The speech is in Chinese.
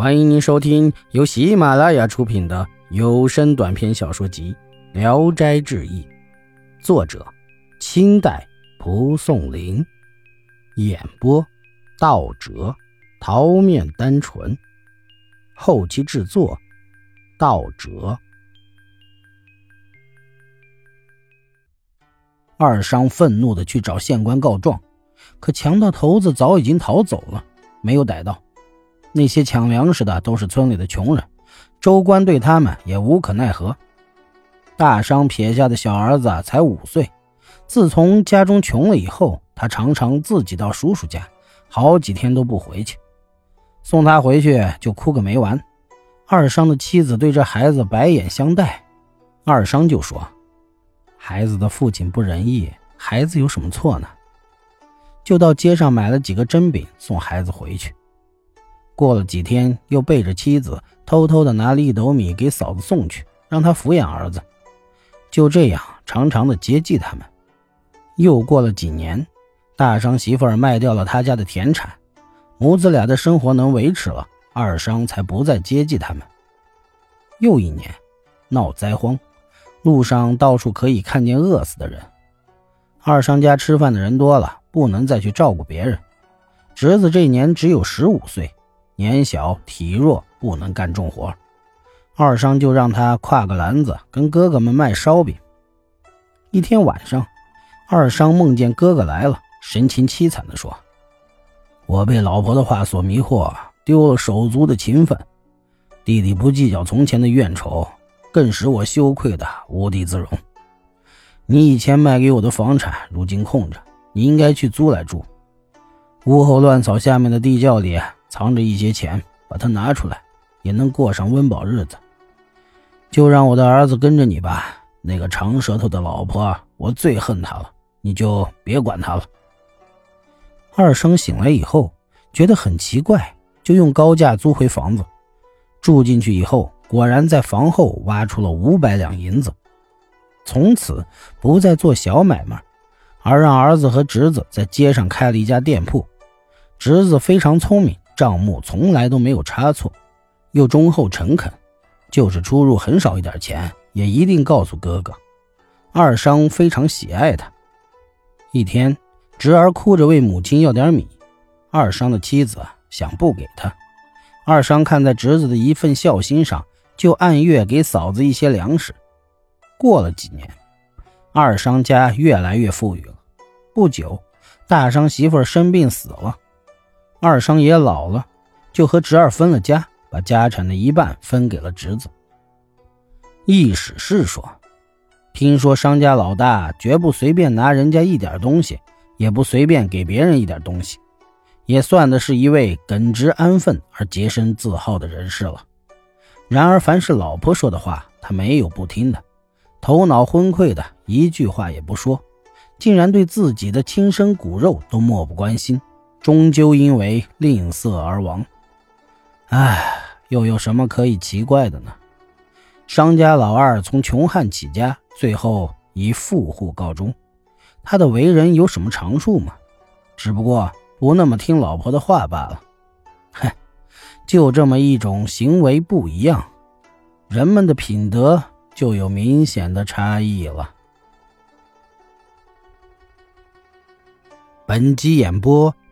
欢迎您收听由喜马拉雅出品的有声短篇小说集《聊斋志异》，作者：清代蒲松龄，演播：道哲、桃面单纯，后期制作：道哲。二商愤怒的去找县官告状，可强盗头子早已经逃走了，没有逮到。那些抢粮食的都是村里的穷人，州官对他们也无可奈何。大商撇下的小儿子才五岁，自从家中穷了以后，他常常自己到叔叔家，好几天都不回去。送他回去就哭个没完。二商的妻子对这孩子白眼相待，二商就说：“孩子的父亲不仁义，孩子有什么错呢？”就到街上买了几个蒸饼送孩子回去。过了几天，又背着妻子偷偷的拿了一斗米给嫂子送去，让她抚养儿子。就这样，常常的接济他们。又过了几年，大商媳妇儿卖掉了他家的田产，母子俩的生活能维持了，二商才不再接济他们。又一年，闹灾荒，路上到处可以看见饿死的人。二商家吃饭的人多了，不能再去照顾别人。侄子这年只有十五岁。年小体弱，不能干重活，二商就让他挎个篮子，跟哥哥们卖烧饼。一天晚上，二商梦见哥哥来了，神情凄惨地说：“我被老婆的话所迷惑，丢了手足的情分。弟弟不计较从前的怨仇，更使我羞愧的无地自容。你以前卖给我的房产，如今空着，你应该去租来住。屋后乱草下面的地窖里。”藏着一些钱，把它拿出来，也能过上温饱日子。就让我的儿子跟着你吧。那个长舌头的老婆，我最恨他了。你就别管他了。二生醒来以后，觉得很奇怪，就用高价租回房子。住进去以后，果然在房后挖出了五百两银子。从此不再做小买卖，而让儿子和侄子在街上开了一家店铺。侄子非常聪明。账目从来都没有差错，又忠厚诚恳，就是出入很少一点钱，也一定告诉哥哥。二商非常喜爱他。一天，侄儿哭着为母亲要点米，二商的妻子想不给他。二商看在侄子的一份孝心上，就按月给嫂子一些粮食。过了几年，二商家越来越富裕了。不久，大商媳妇生病死了。二商也老了，就和侄儿分了家，把家产的一半分给了侄子。易史是说：“听说商家老大绝不随便拿人家一点东西，也不随便给别人一点东西，也算的是一位耿直安分而洁身自好的人士了。然而，凡是老婆说的话，他没有不听的，头脑昏聩的，一句话也不说，竟然对自己的亲生骨肉都漠不关心。”终究因为吝啬而亡，唉，又有什么可以奇怪的呢？商家老二从穷汉起家，最后以富户告终。他的为人有什么长处吗？只不过不那么听老婆的话罢了。嗨，就这么一种行为不一样，人们的品德就有明显的差异了。本集演播。